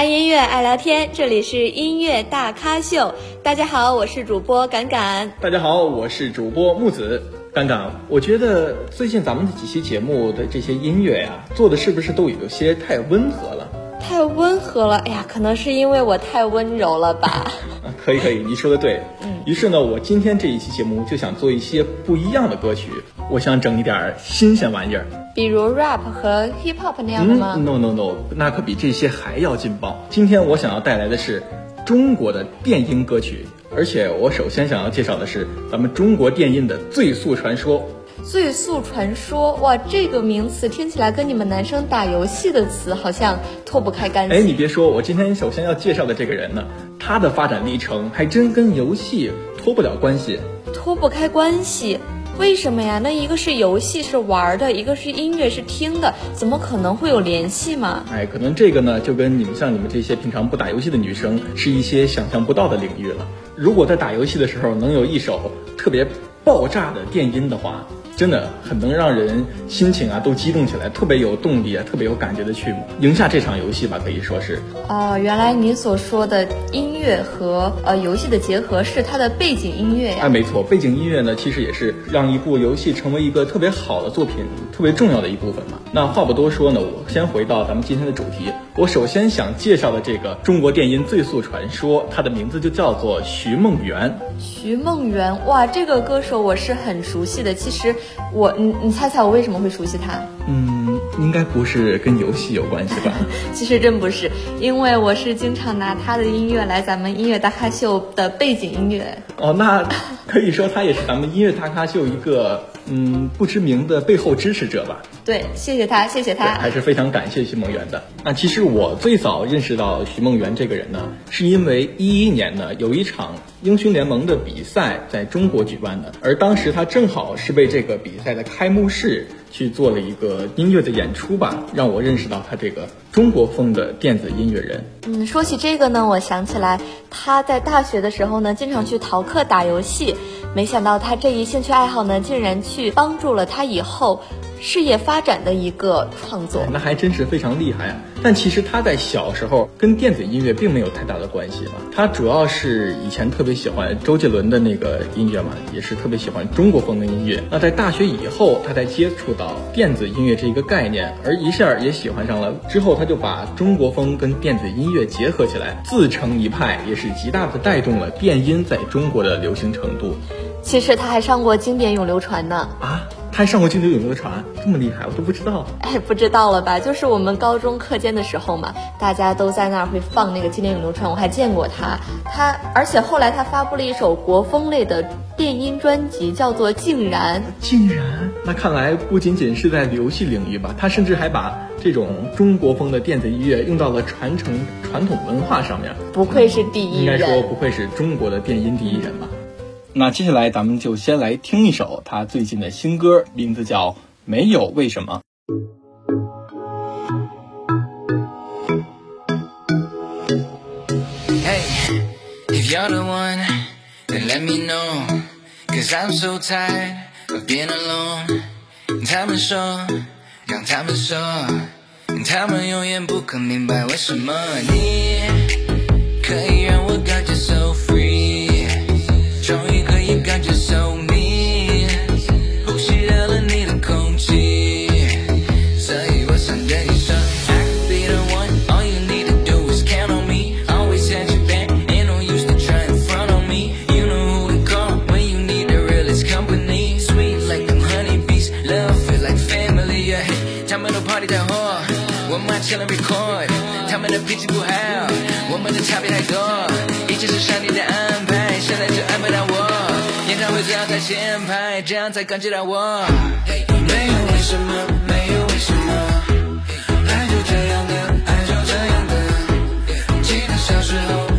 爱音乐，爱聊天，这里是音乐大咖秀。大家好，我是主播敢敢。大家好，我是主播木子。敢敢，我觉得最近咱们的几期节目的这些音乐呀，做的是不是都有些太温和了？太温和了，哎呀，可能是因为我太温柔了吧。可以可以，你说的对。嗯。于是呢，我今天这一期节目就想做一些不一样的歌曲，我想整一点新鲜玩意儿。比如 rap 和 hip hop 那样的吗？No No No，那可比这些还要劲爆。今天我想要带来的是中国的电音歌曲，而且我首先想要介绍的是咱们中国电音的最速传说。最速传说，哇，这个名词听起来跟你们男生打游戏的词好像脱不开干系。哎，你别说，我今天首先要介绍的这个人呢，他的发展历程还真跟游戏脱不了关系。脱不开关系。为什么呀？那一个是游戏是玩的，一个是音乐是听的，怎么可能会有联系嘛？哎，可能这个呢，就跟你们像你们这些平常不打游戏的女生，是一些想象不到的领域了。如果在打游戏的时候能有一首特别爆炸的电音的话。真的很能让人心情啊都激动起来，特别有动力啊，特别有感觉的去赢下这场游戏吧，可以说是。哦，原来你所说的音乐和呃游戏的结合是它的背景音乐呀？哎，没错，背景音乐呢，其实也是让一部游戏成为一个特别好的作品特别重要的一部分嘛。那话不多说呢，我先回到咱们今天的主题。我首先想介绍的这个中国电音最速传说，它的名字就叫做徐梦圆。徐梦圆，哇，这个歌手我是很熟悉的。其实我，你你猜猜我为什么会熟悉他？嗯，应该不是跟游戏有关系吧？其实真不是，因为我是经常拿他的音乐来咱们音乐大咖秀的背景音乐。哦，那可以说他也是咱们音乐大咖秀一个。嗯，不知名的背后支持者吧？对，谢谢他，谢谢他，还是非常感谢徐梦圆的。那其实我最早认识到徐梦圆这个人呢，是因为一一年呢有一场英雄联盟的比赛在中国举办的，而当时他正好是被这个比赛的开幕式去做了一个音乐的演出吧，让我认识到他这个中国风的电子音乐人。嗯，说起这个呢，我想起来他在大学的时候呢，经常去逃课打游戏。没想到他这一兴趣爱好呢，竟然去帮助了他以后事业发展的一个创作，那还真是非常厉害啊！但其实他在小时候跟电子音乐并没有太大的关系吧，他主要是以前特别喜欢周杰伦的那个音乐嘛，也是特别喜欢中国风的音乐。那在大学以后，他才接触到电子音乐这一个概念，而一下也喜欢上了。之后他就把中国风跟电子音乐结合起来，自成一派，也是极大的带动了电音在中国的流行程度。其实他还上过经典咏流传呢啊，他还上过经典咏流传，这么厉害，我都不知道。哎，不知道了吧？就是我们高中课间的时候嘛，大家都在那儿会放那个经典咏流传，我还见过他。他而且后来他发布了一首国风类的电音专辑，叫做《竟然》。竟然，那看来不仅仅是在游戏领域吧，他甚至还把这种中国风的电子音乐用到了传承传统文化上面。不愧是第一人，应该说不愧是中国的电音第一人吧。那接下来咱们就先来听一首他最近的新歌，名字叫《没有为什么》。他们说，让他们说，他们永远不可明白为什么你可以让我感上天的安排现在就安排到我演唱会怎样在前排这样才感觉到我。没有为什么没有为什么。爱就这样的爱就这样的。记得小时候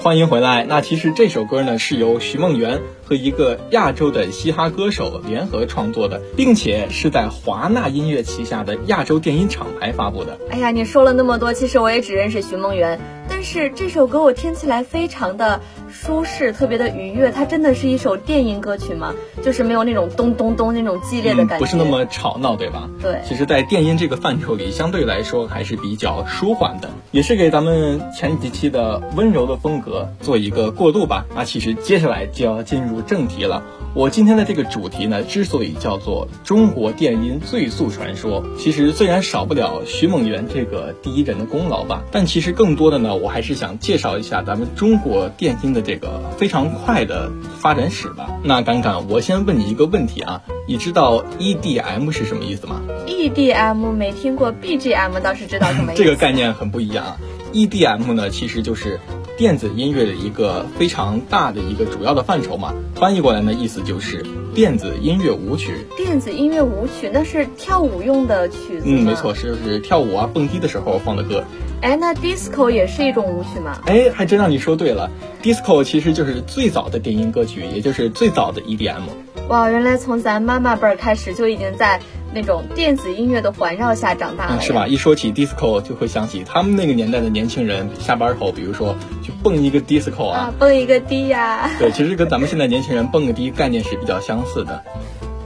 欢迎回来那其实这首歌呢是由徐梦圆和一个亚洲的嘻哈歌手联合创作的并且是在华纳音乐旗下的亚洲电音厂牌发布的。哎呀你说了那么多其实我也只认识徐梦圆。但是这首歌我听起来非常的舒适，特别的愉悦。它真的是一首电音歌曲吗？就是没有那种咚咚咚那种激烈的感觉，不是那么吵闹，对吧？对。其实，在电音这个范畴里，相对来说还是比较舒缓的，也是给咱们前几期的温柔的风格做一个过渡吧。那其实接下来就要进入正题了。我今天的这个主题呢，之所以叫做中国电音最速传说，其实虽然少不了徐梦圆这个第一人的功劳吧，但其实更多的呢，我还是想介绍一下咱们中国电音的这个非常快的发展史吧。那刚刚我先问你一个问题啊，你知道 EDM 是什么意思吗？EDM 没听过，BGM 倒是知道什么意思。这个概念很不一样啊，EDM 呢，其实就是。电子音乐的一个非常大的一个主要的范畴嘛，翻译过来呢，意思就是电子音乐舞曲。电子音乐舞曲那是跳舞用的曲子嗯，没错，是是跳舞啊、蹦迪的时候放的歌。哎，那 disco 也是一种舞曲吗？哎，还真让你说对了，disco 其实就是最早的电音歌曲，也就是最早的 EDM。哇，原来从咱妈妈辈儿开始就已经在。那种电子音乐的环绕下长大的，是吧？一说起 disco，就会想起他们那个年代的年轻人下班后，比如说去蹦一个 disco 啊，蹦一个迪呀。对，其实跟咱们现在年轻人蹦个迪概念是比较相似的。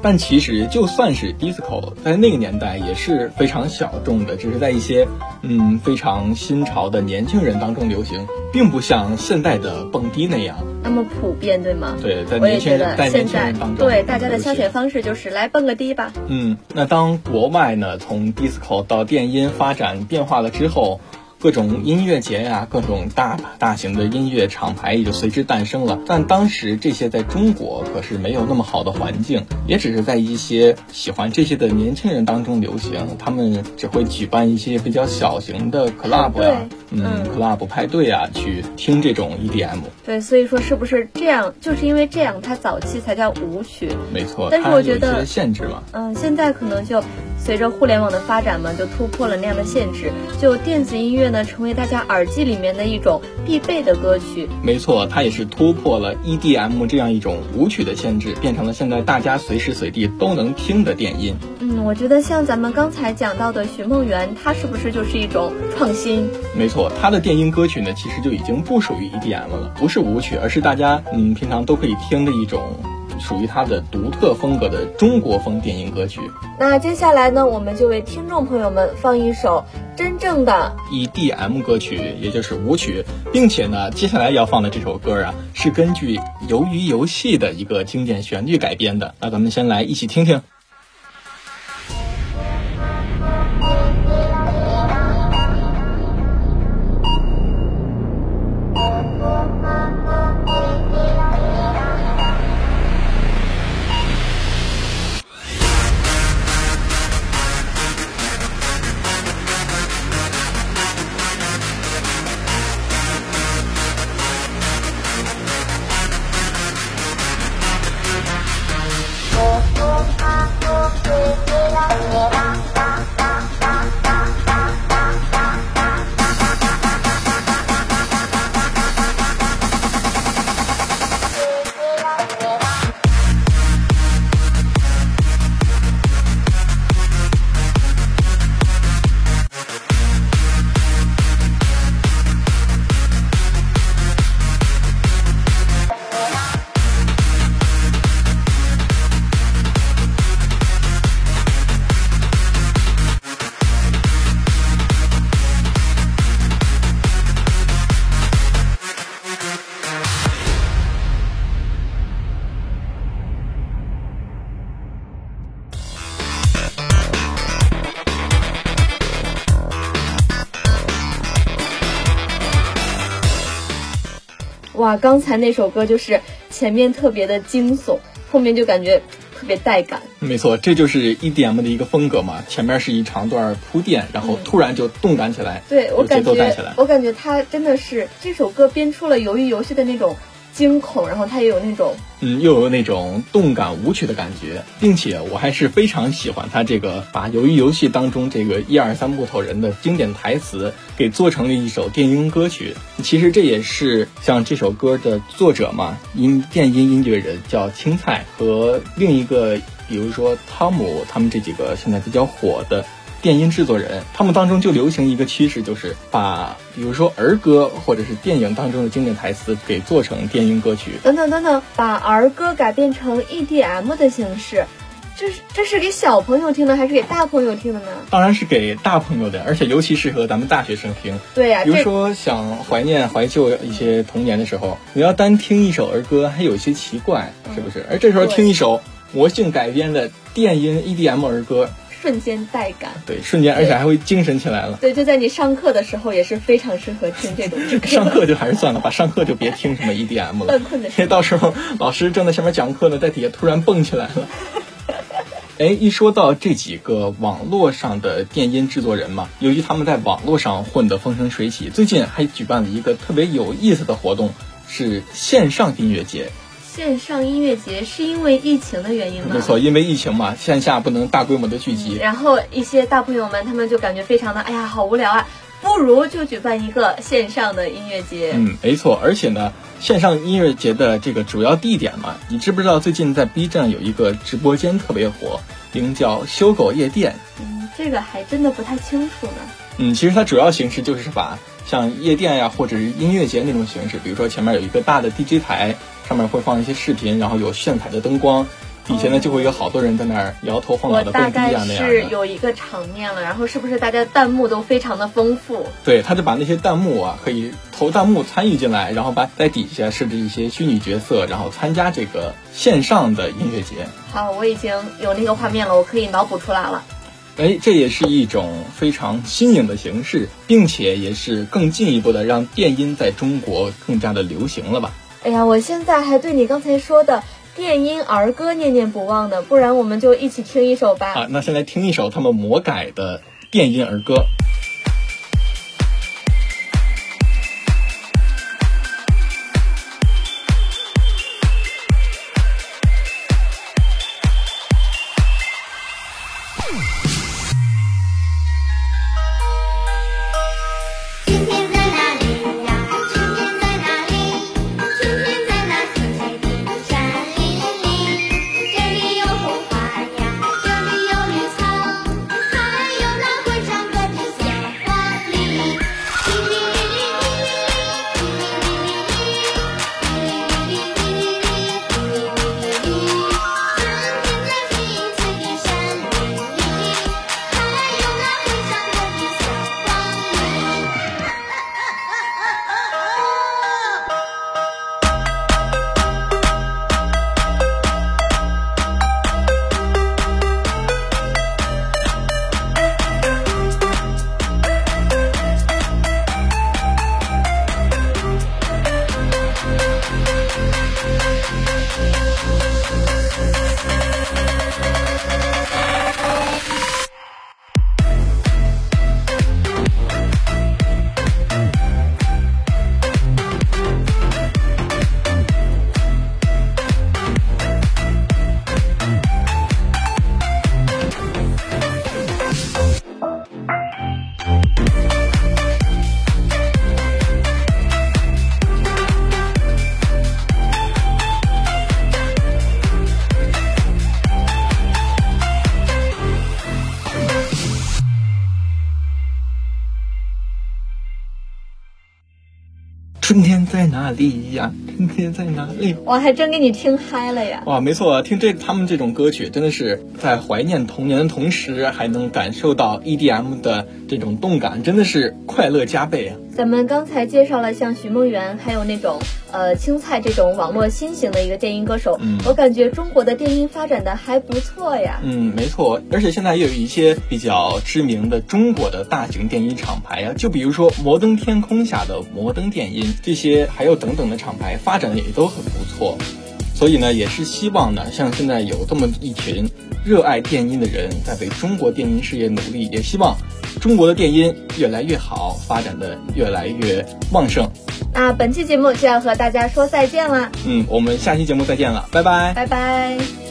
但其实就算是 disco，在那个年代也是非常小众的，只是在一些嗯非常新潮的年轻人当中流行，并不像现在的蹦迪那样那么普遍，对吗？对，在年轻人在年轻人当中，对大家的消遣方式就是来蹦个迪吧。嗯，那当国外呢从 disco 到电音发展变化了之后。各种音乐节呀，各种大大型的音乐厂牌也就随之诞生了。但当时这些在中国可是没有那么好的环境，也只是在一些喜欢这些的年轻人当中流行。他们只会举办一些比较小型的 club 呀，嗯，club 派对啊，去听这种 EDM。对，所以说是不是这样？就是因为这样，它早期才叫舞曲。没错，但是我觉得限制嘛。嗯，现在可能就随着互联网的发展嘛，就突破了那样的限制，就电子音乐。呢，成为大家耳机里面的一种必备的歌曲。没错，它也是突破了 EDM 这样一种舞曲的限制，变成了现在大家随时随地都能听的电音。嗯，我觉得像咱们刚才讲到的寻梦圆，它是不是就是一种创新？没错，它的电音歌曲呢，其实就已经不属于 EDM 了，不是舞曲，而是大家嗯平常都可以听的一种。属于它的独特风格的中国风电音歌曲。那接下来呢，我们就为听众朋友们放一首真正的 EDM 歌曲，也就是舞曲，并且呢，接下来要放的这首歌啊，是根据《鱿鱼游戏》的一个经典旋律改编的。那咱们先来一起听听。哇，刚才那首歌就是前面特别的惊悚，后面就感觉特别带感。没错，这就是 EDM 的一个风格嘛。前面是一长段铺垫，然后突然就动感起来，对我感觉。我感觉他真的是这首歌编出了鱿鱼游戏的那种惊恐，然后它也有那种嗯，又有那种动感舞曲的感觉，并且我还是非常喜欢它这个把鱿鱼游戏当中这个一二三木头人的经典台词给做成了一首电音歌曲。其实这也是像这首歌的作者嘛，音电音音乐人叫青菜和另一个，比如说汤姆他们这几个现在比较火的。电音制作人，他们当中就流行一个趋势，就是把比如说儿歌或者是电影当中的经典台词给做成电音歌曲。等等等等，把儿歌改编成 EDM 的形式，这是这是给小朋友听的还是给大朋友听的呢？当然是给大朋友的，而且尤其适合咱们大学生听。对呀、比如说想怀念怀旧一些童年的时候，你要单听一首儿歌还有些奇怪，是不是？而这时候听一首魔性改编的电音 EDM 儿歌，瞬间带感。对，瞬间而且还会精神起来了。对，就在你上课的时候也是非常适合听这种歌。上课就还是算了吧，上课就别听什么 EDM 了犯困的，时候因为到时候老师正在下面讲课呢，在底下突然蹦起来了。哎，一说到这几个网络上的电音制作人嘛，由于他们在网络上混得风生水起，最近还举办了一个特别有意思的活动，是线上音乐节。线上音乐节是因为疫情的原因吗？没错，因为疫情嘛，线下不能大规模的聚集。然后一些大朋友们他们就感觉非常的，哎呀，好无聊啊，不如就举办一个线上的音乐节。嗯，没错，而且呢，线上音乐节的这个主要地点嘛，你知不知道最近在 B 站有一个直播间特别火，名叫“修狗夜店”。嗯，这个还真的不太清楚呢。嗯，其实它主要形式就是把像夜店呀，或者是音乐节那种形式，比如说前面有一个大的 DJ 台，上面会放一些视频，然后有炫彩的灯光，底下呢就会有好多人在那儿摇头晃脑的蹦迪大概啊那样是。有一个场面了，然后是不是大家弹幕都非常的丰富？对，他就把那些弹幕啊，可以投弹幕参与进来，然后把在底下设置一些虚拟角色，然后参加这个线上的音乐节。好，我已经有那个画面了，我可以脑补出来了。哎，这也是一种非常新颖的形式，并且也是更进一步的让电音在中国更加的流行了吧？哎呀，我现在还对你刚才说的电音儿歌念念不忘呢，不然我们就一起听一首吧。好，那先来听一首他们魔改的电音儿歌。春天在哪里呀？春天在哪里？哇，还真给你听嗨了呀！哇，没错，听这他们这种歌曲，真的是在怀念童年的同时，还能感受到 EDM 的这种动感，真的是快乐加倍啊！咱们刚才介绍了像徐梦圆，还有那种呃青菜这种网络新型的一个电音歌手，嗯我感觉中国的电音发展的还不错呀。嗯，没错，而且现在也有一些比较知名的中国的大型电音厂牌啊，就比如说摩登天空下的摩登电音，这些还有等等的厂牌发展的也都很不错。所以呢，也是希望呢，像现在有这么一群热爱电音的人在为中国电音事业努力，也希望中国的电音越来越好，发展的越来越旺盛。那本期节目就要和大家说再见了，嗯，我们下期节目再见了，拜拜。拜拜。